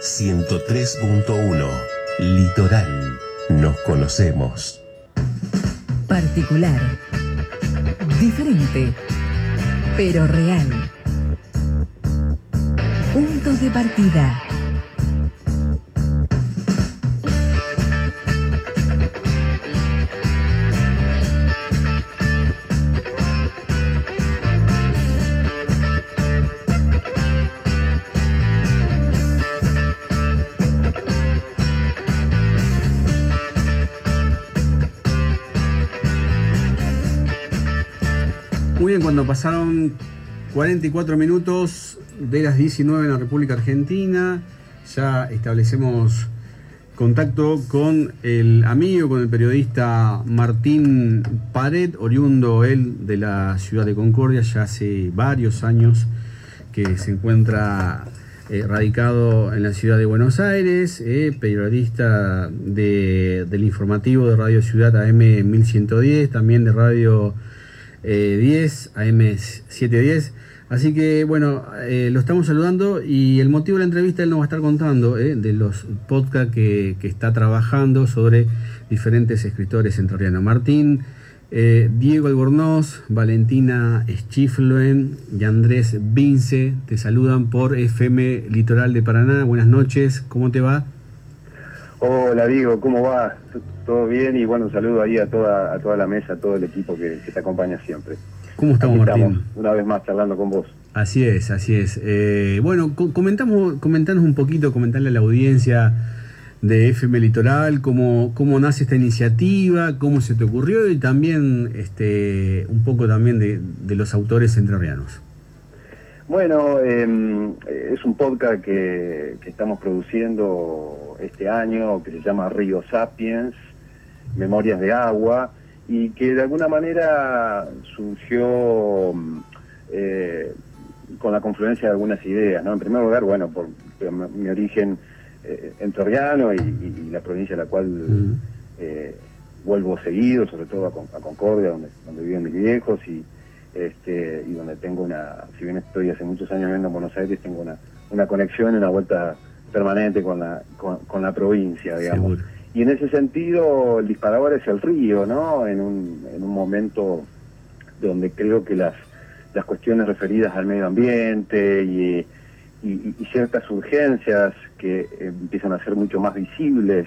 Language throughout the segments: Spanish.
103.1 Litoral. Nos conocemos. Particular. Diferente. Pero real. Puntos de partida. Cuando pasaron 44 minutos de las 19 en la República Argentina, ya establecemos contacto con el amigo, con el periodista Martín Pared, oriundo él de la ciudad de Concordia, ya hace varios años que se encuentra eh, radicado en la ciudad de Buenos Aires, eh, periodista de- del informativo de Radio Ciudad AM 1110, también de Radio eh, 10, AM 710. Así que bueno, eh, lo estamos saludando y el motivo de la entrevista él nos va a estar contando eh, de los podcasts que, que está trabajando sobre diferentes escritores entrerrianos. Martín, eh, Diego Albornoz, Valentina Schifluen y Andrés Vince te saludan por FM Litoral de Paraná. Buenas noches, ¿cómo te va? Hola Diego, ¿cómo va? ¿Todo bien? Y bueno, un saludo ahí a toda, a toda la mesa, a todo el equipo que, que te acompaña siempre. ¿Cómo estamos, Martín? estamos, una vez más charlando con vos. Así es, así es. Eh, bueno, co- comentamos, comentanos un poquito, comentarle a la audiencia de FM Litoral, cómo, cómo nace esta iniciativa, cómo se te ocurrió y también este, un poco también de, de los autores entrerrianos. Bueno, eh, es un podcast que, que estamos produciendo este año que se llama Río Sapiens, Memorias de Agua, y que de alguna manera surgió mm, eh, con la confluencia de algunas ideas. ¿no? En primer lugar, bueno, por, por mi, origen eh, entrerriano y, y- y la provincia a la cual Mm. eh, vuelvo seguido, sobre todo a Concordia, donde, donde viven mis viejos y, este, y donde tengo una, si bien estoy hace muchos años viviendo en Buenos Aires, tengo una, una conexión y una vuelta permanente con la, con, con la provincia, digamos. Seguro. Y en ese sentido, el disparador es el río, ¿no? En un, en un momento donde creo que las, las cuestiones referidas al medio ambiente y, y- y ciertas urgencias que eh, empiezan a ser mucho más visibles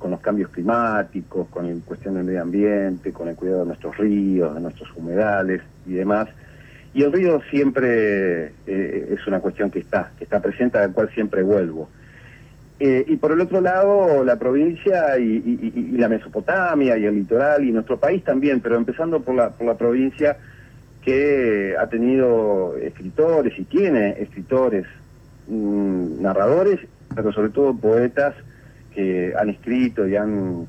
con los cambios climáticos, con la cuestión del medio ambiente, con el cuidado de nuestros ríos, de nuestros humedales y demás. Y el río siempre eh, es una cuestión que está, que está presente, a la cual siempre vuelvo. Eh, y por el otro lado, la provincia y, y- y- la Mesopotamia y el litoral y nuestro país también, pero empezando por la, por la provincia que ha tenido escritores y tiene escritores, mm, narradores, pero sobre todo poetas que han escrito y han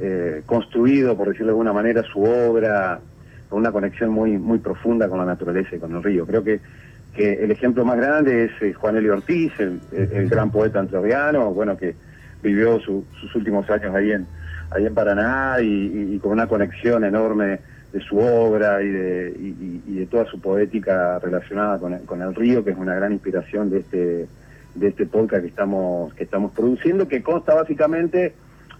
eh, construido, por decirlo de alguna manera, su obra con una conexión muy, muy profunda con la naturaleza y con el río. Creo que, que el ejemplo más grande es eh, Juan Elio Ortiz, el, el- gran poeta entrerriano, bueno, que vivió su- sus últimos años ahí en, en Paraná y, con una conexión enorme de su obra y de, y- y- de toda su poética relacionada con con el río, que es una gran inspiración de este, de este podcast que estamos, que estamos produciendo, que consta básicamente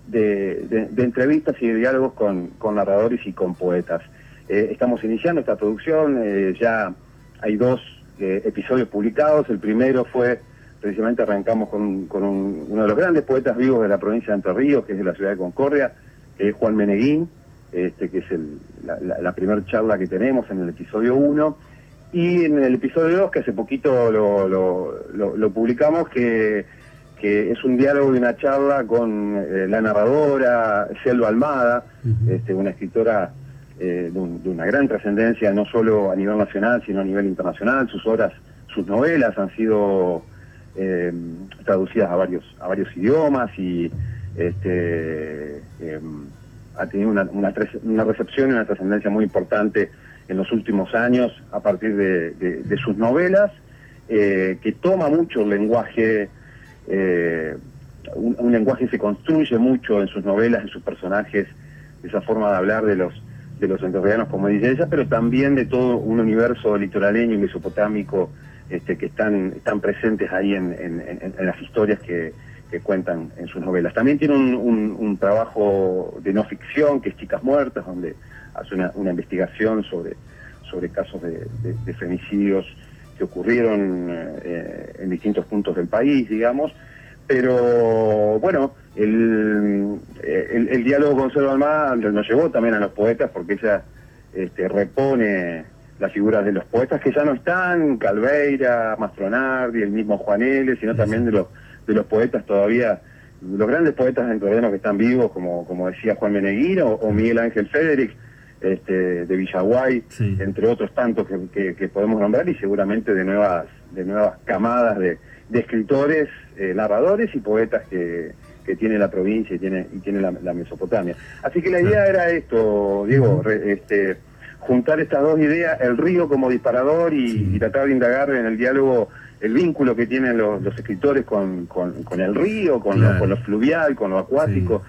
de, de- entrevistas y de diálogos con, con narradores y con poetas. Eh, estamos iniciando esta producción, eh, ya hay dos eh, episodios publicados, el primero fue, precisamente arrancamos con, con un- uno de los grandes poetas vivos de la provincia de Entre Ríos, que es de la ciudad de Concordia, que es Juan Meneguín, este, que es el- la, la- la primera charla que tenemos en el episodio 1, y en el episodio 2, que hace poquito lo, lo- lo- lo publicamos, que, que es un diálogo y una charla con eh, la narradora Selva Almada, este, una escritora eh, de, un- de una gran trascendencia, no solo a nivel nacional, sino a nivel internacional. Sus obras, sus novelas han sido eh, traducidas a varios, a varios idiomas y este, em, ha tenido una, una recepción y una trascendencia muy importante en los últimos años a partir de, sus novelas, eh, que toma mucho el lenguaje, eh, un, lenguaje que se construye mucho en sus novelas, en sus personajes, esa forma de hablar de los de los entrerrianos, como dice ella, pero también de todo un universo litoraleño y mesopotámico este, que están, están presentes ahí en, las historias que, cuentan en sus novelas. También tiene un, trabajo de no ficción, que es Chicas Muertas, donde hace una, investigación sobre, sobre casos de, femicidios que ocurrieron eh, en distintos puntos del país, digamos. Pero bueno, el, el, diálogo con Selva nos llevó también a los poetas porque ella este, repone las figuras de los poetas que ya no están, Calveira, Mastronardi, el mismo Juan L., sino también de los, de los poetas todavía, los grandes poetas enclovianos que están vivos, como, como decía Juan Meneguino o Miguel Ángel Federic, este, de Villaguay, entre otros tantos que, podemos nombrar, y seguramente de nuevas, de nuevas camadas de, escritores, eh, narradores y poetas que, que tiene la provincia y tiene, y tiene la, Mesopotamia. Así que la idea era esto, Diego, este, juntar estas dos ideas, el río como disparador y, tratar de indagar en el diálogo el vínculo que tienen los, escritores con, con, el río, con, lo, fluvial, con lo acuático.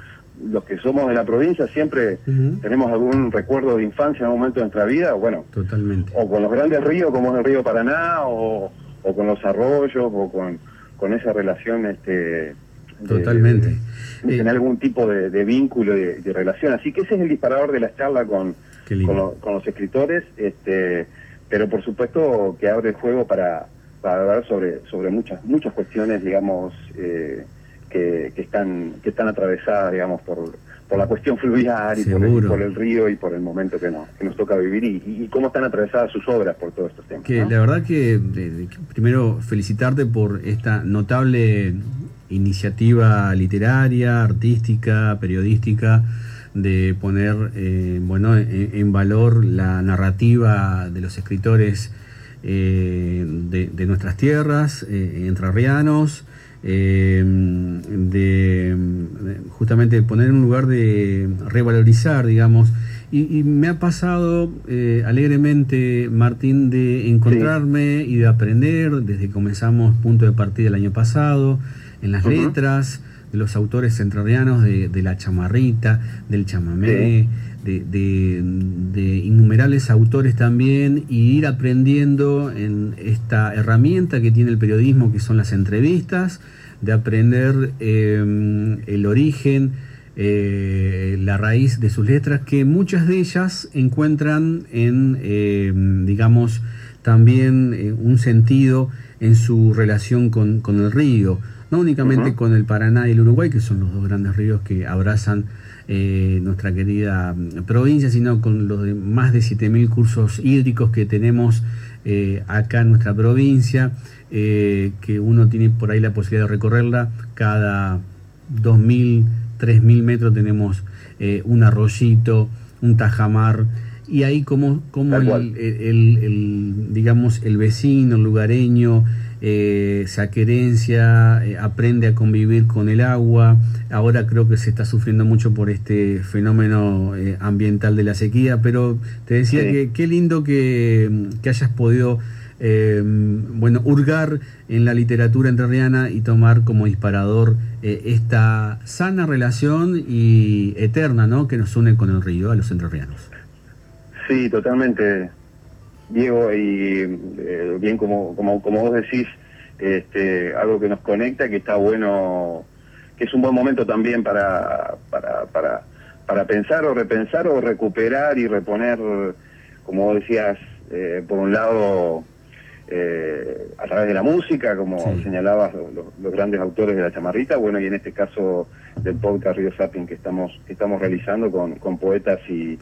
Los que somos de la provincia siempre tenemos algún recuerdo de infancia en algún momento de nuestra vida, bueno, Totalmente. o con los grandes ríos como es el río Paraná, o, o con los arroyos, o con, con esa relación este, Totalmente. tener algún tipo de, vínculo y de, relación. Así que ese es el disparador de la charla con, con, los escritores, este, pero por supuesto que abre el juego para, para hablar sobre, sobre muchas, muchas cuestiones, digamos, eh, que, que, están, que están atravesadas, digamos, por, por la cuestión fluvial y por el, por el, río y por el momento que nos, que nos toca vivir y, cómo están atravesadas sus obras por todos estos temas. Que la verdad que primero felicitarte por esta notable iniciativa literaria, artística, periodística, de poner eh, bueno, en, valor la narrativa de los escritores eh, de, nuestras tierras, eh, entrerrianos, de, justamente poner en un lugar de revalorizar, digamos. Y, me ha pasado alegremente, Martín, de encontrarme y de aprender desde que comenzamos punto de partida el año pasado en las letras de los autores entrerrianos de, la chamarrita, del chamamé, de, innumerables autores también, y ir aprendiendo en esta herramienta que tiene el periodismo, que son las entrevistas, de aprender eh, el origen, eh, la raíz de sus letras, que muchas de ellas encuentran en, eh, digamos, también un sentido en su relación con, con el río. No únicamente con el Paraná y el Uruguay, que son los dos grandes ríos que abrazan eh, nuestra querida mm, provincia, sino con los más de 7.000 cursos hídricos que tenemos eh, acá en nuestra provincia, eh, que uno tiene por ahí la posibilidad de recorrerla. Cada 2.000, 3.000 metros tenemos un arroyito, un tajamar, y ahí como, como el, digamos, el vecino, el lugareño, eh, saquerencia, eh, aprende a convivir con el agua. Ahora creo que se está sufriendo mucho por este fenómeno eh, ambiental de la sequía, pero te decía que qué lindo que, hayas podido eh, bueno, hurgar en la literatura entrerriana y tomar como disparador esta sana relación y eterna ¿no? que nos une con el río, a los entrerrianos. Sí, totalmente. Diego, y eh, bien como, como, como vos decís, este, algo que nos conecta, que está bueno, que es un buen momento también para, para, para, para pensar o repensar o recuperar y reponer, como vos decías, eh, por un lado, eh, a través de la música, como señalabas los, grandes autores de la chamarrita, bueno, y en este caso del podcast Río Sapping que estamos, que estamos realizando con, con poetas y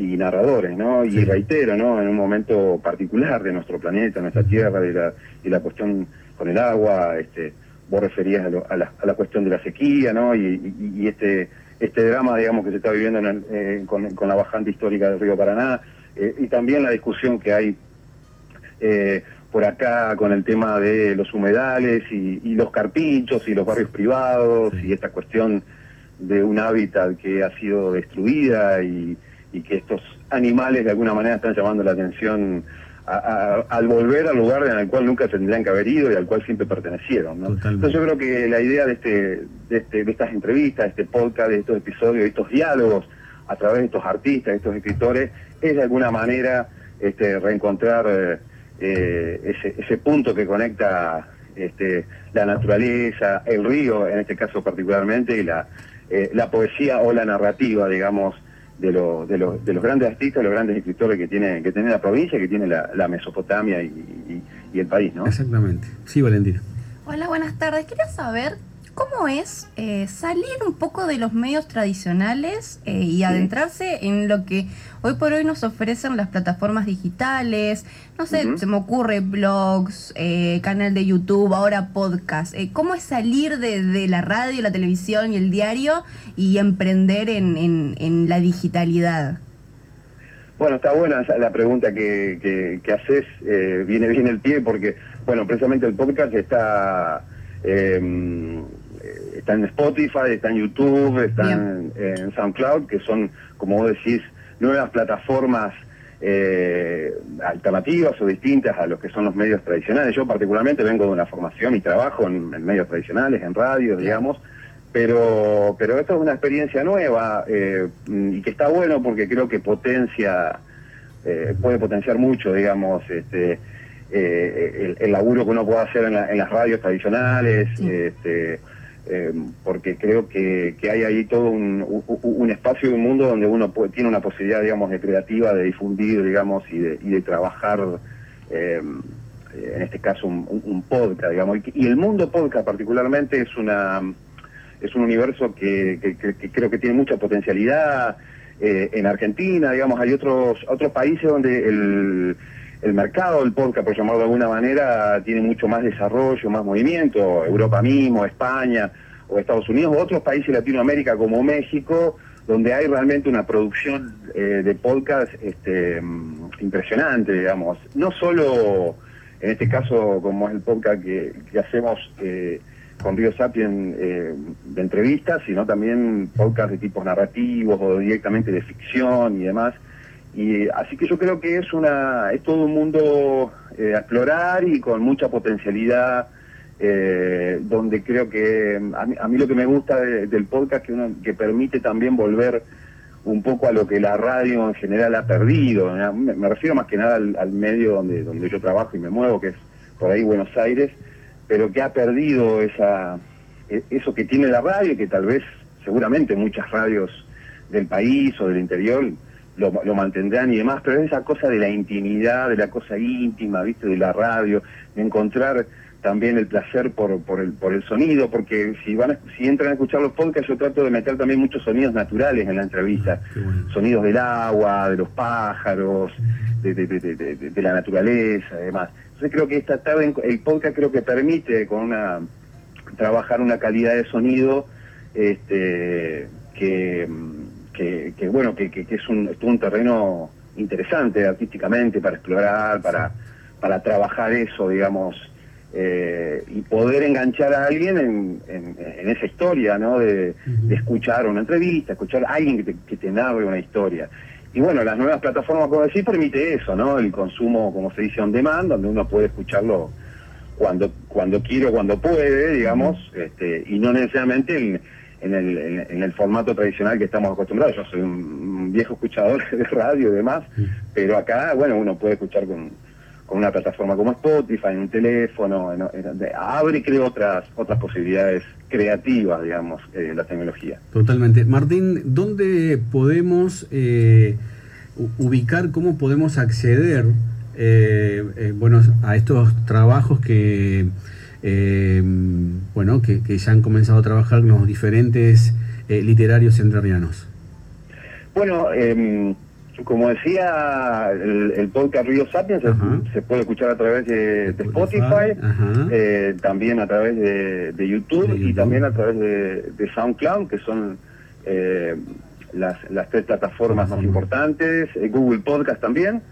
y narradores, ¿no? Y reitero, ¿no? En un momento particular de nuestro planeta, nuestra Tierra, y la, y la cuestión con el agua, este, vos referías a, la, a la, cuestión de la sequía, ¿no? Y, este este drama, digamos, que se está viviendo eh, con, con, la bajante histórica del río Paraná, eh, y también la discusión que hay eh, por acá con el tema de los humedales y, y los carpinchos y los barrios privados y esta cuestión de un hábitat que ha sido destruida y y que estos animales de alguna manera están llamando la atención al volver al lugar en el cual nunca tendrían que haber ido y al cual siempre pertenecieron. Entonces yo creo que la idea de, este, de, este, de estas entrevistas, de este podcast, de estos episodios, de estos diálogos a través de estos artistas, de estos escritores, es de alguna manera este, reencontrar eh, eh, ese, ese punto que conecta este, la naturaleza, el río, en este caso particularmente, y la, eh, la poesía o la narrativa, digamos, de, lo, de, lo- de los grandes artistas, los grandes escritores que tiene, que tiene la provincia, que tiene la, la Mesopotamia y, y- y el país, ¿no? Exactamente. Sí, Valentina. Hola, buenas tardes. Quería saber cómo es eh, salir un poco de los medios tradicionales eh, y adentrarse en lo que hoy por hoy nos ofrecen las plataformas digitales. No sé, se me ocurre blogs, eh, canal de YouTube, ahora podcast. Eh, ¿Cómo es salir de, de la radio, la televisión y el diario y emprender en, en- en la digitalidad? Bueno, está buena la pregunta que, que, que haces, viene bien el pie porque, bueno, precisamente el podcast está, eh, está en Spotify, está en YouTube, está en, en SoundCloud, que son, como vos decís, nuevas plataformas eh, alternativas o distintas a los que son los medios tradicionales. Yo particularmente vengo de una formación y trabajo en, en medios tradicionales, en radio, digamos, pero pero esto es una experiencia nueva eh, y que está bueno porque creo que potencia eh, puede potenciar mucho digamos este eh, el, el laburo que uno puede hacer en, la- en las radios tradicionales Sí. este eh, porque creo que, que hay ahí todo un, un- un espacio y un mundo donde uno puede- tiene una posibilidad digamos de creativa de difundir digamos y de, y de trabajar eh, en este caso un, un- podcast digamos y, el mundo podcast particularmente es una es un universo que- que creo que tiene mucha potencialidad. Eh, en Argentina, digamos, hay otros otros países donde el, el mercado del podcast, por llamarlo de alguna manera, tiene mucho más desarrollo, más movimiento. Europa mismo, España o Estados Unidos, o otros países de Latinoamérica como México, donde hay realmente una producción eh, de podcast este, mm, impresionante, digamos. No solo, en este caso, como es el podcast que, hacemos eh, con Río Sapien eh, de entrevistas, sino también podcast de tipos narrativos o directamente de ficción y demás. Y así que yo creo que es una es todo un mundo eh, a explorar y con mucha potencialidad eh, donde creo que a mí, a mí lo que me gusta de- del podcast que uno que permite también volver un poco a lo que la radio en general ha perdido me refiero más que nada al, al medio donde donde yo trabajo y me muevo que es por ahí Buenos Aires pero que ha perdido esa e- eso que tiene la radio y que tal vez seguramente muchas radios del país o del interior lo, lo mantendrán y demás, pero es esa cosa de la intimidad, de la cosa íntima, viste, de la radio, de encontrar también el placer por, por, el, por el sonido, porque si van a- si entran a escuchar los podcasts yo trato de meter también muchos sonidos naturales en la entrevista, bueno. sonidos del agua, de los pájaros, de, de- de- de- de- de la naturaleza, además. Entonces creo que esta tarde el podcast creo que permite con una trabajar una calidad de sonido este, que, que, que, bueno que, que- es un, es un terreno interesante artísticamente para explorar, para, para trabajar eso, digamos, eh, y poder enganchar a alguien en, en- en esa historia, ¿no? De, de escuchar una entrevista, escuchar a alguien que te, que te narre una historia. Y bueno, las nuevas plataformas, como decís, permite eso, ¿no? El consumo, como se dice, on demand, donde uno puede escucharlo cuando cuando quiere o cuando puede, digamos, este, y no necesariamente en, en el, en, el formato tradicional que estamos acostumbrados. Yo soy un, viejo escuchador de radio y demás, pero acá, bueno, uno puede escuchar con, con una plataforma como Spotify, en un teléfono, en- en- abre, creo, otras, otras posibilidades creativas, digamos, eh, la tecnología. Totalmente. Martín, ¿dónde podemos eh, ubicar, cómo podemos acceder eh, eh, bueno, a estos trabajos que, eh, bueno, que, que ya han comenzado a trabajar los diferentes eh, literarios entrerrianos? Bueno, em, como decía, el, el podcast Río Sapiens se, Ajá. se puede escuchar a través de, de Spotify, eh, también a través de, de YouTube, De y también a través de, SoundCloud, que son eh, las, las tres plataformas más importantes, eh, Google Podcast también.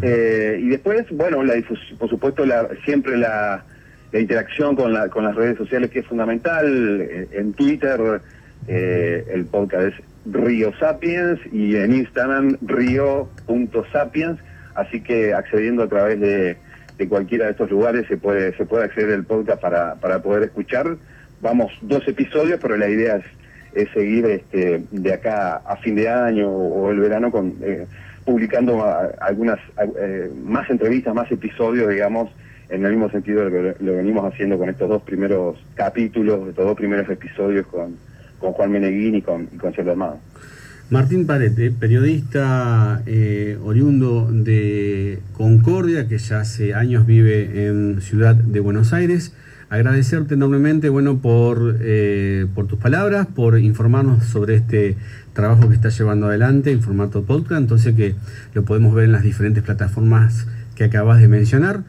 Eh, y después, bueno, la por supuesto, la, siempre la, la interacción con, la, con las redes sociales que es fundamental. Eh, En Twitter eh, el podcast es Río Sapiens y en Instagram río.sapiens. Así que accediendo a través de, de cualquiera de estos lugares se puede, se puede acceder al podcast para, para poder escuchar. Vamos dos episodios, pero la idea es, es seguir este, de acá a fin de año o, el verano con, eh, publicando a- algunas eh, más entrevistas, más episodios, digamos, en el mismo sentido de lo que venimos haciendo con estos dos primeros capítulos, estos dos primeros episodios con, con Juan Meneguín y con, y con Celso Armado. Martín Parete, periodista eh, oriundo de Concordia, que ya hace años vive en Ciudad de Buenos Aires. Agradecerte enormemente, bueno, por, eh, por tus palabras, por informarnos sobre este trabajo que estás llevando adelante en formato podcast, entonces que lo podemos ver en las diferentes plataformas que acabas de mencionar.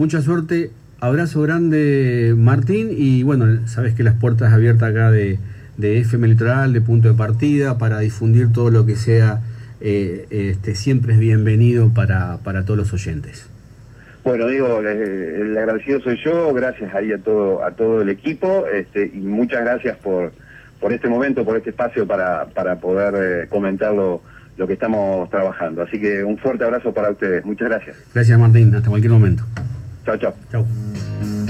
Mucha suerte, abrazo grande Martín y bueno, sabes que las puertas abiertas acá de, de FM Litoral, de punto de partida, para difundir todo lo que sea, eh, este, siempre es bienvenido para, para todos los oyentes. Bueno, digo, eh, el agradecido soy yo, gracias ahí a todo, a todo el equipo, este, y muchas gracias por, por este momento, por este espacio para, para poder eh, comentar lo, lo que estamos trabajando. Así que un fuerte abrazo para ustedes. Muchas gracias. Gracias Martín, hasta cualquier momento. Chao, chao. Chao.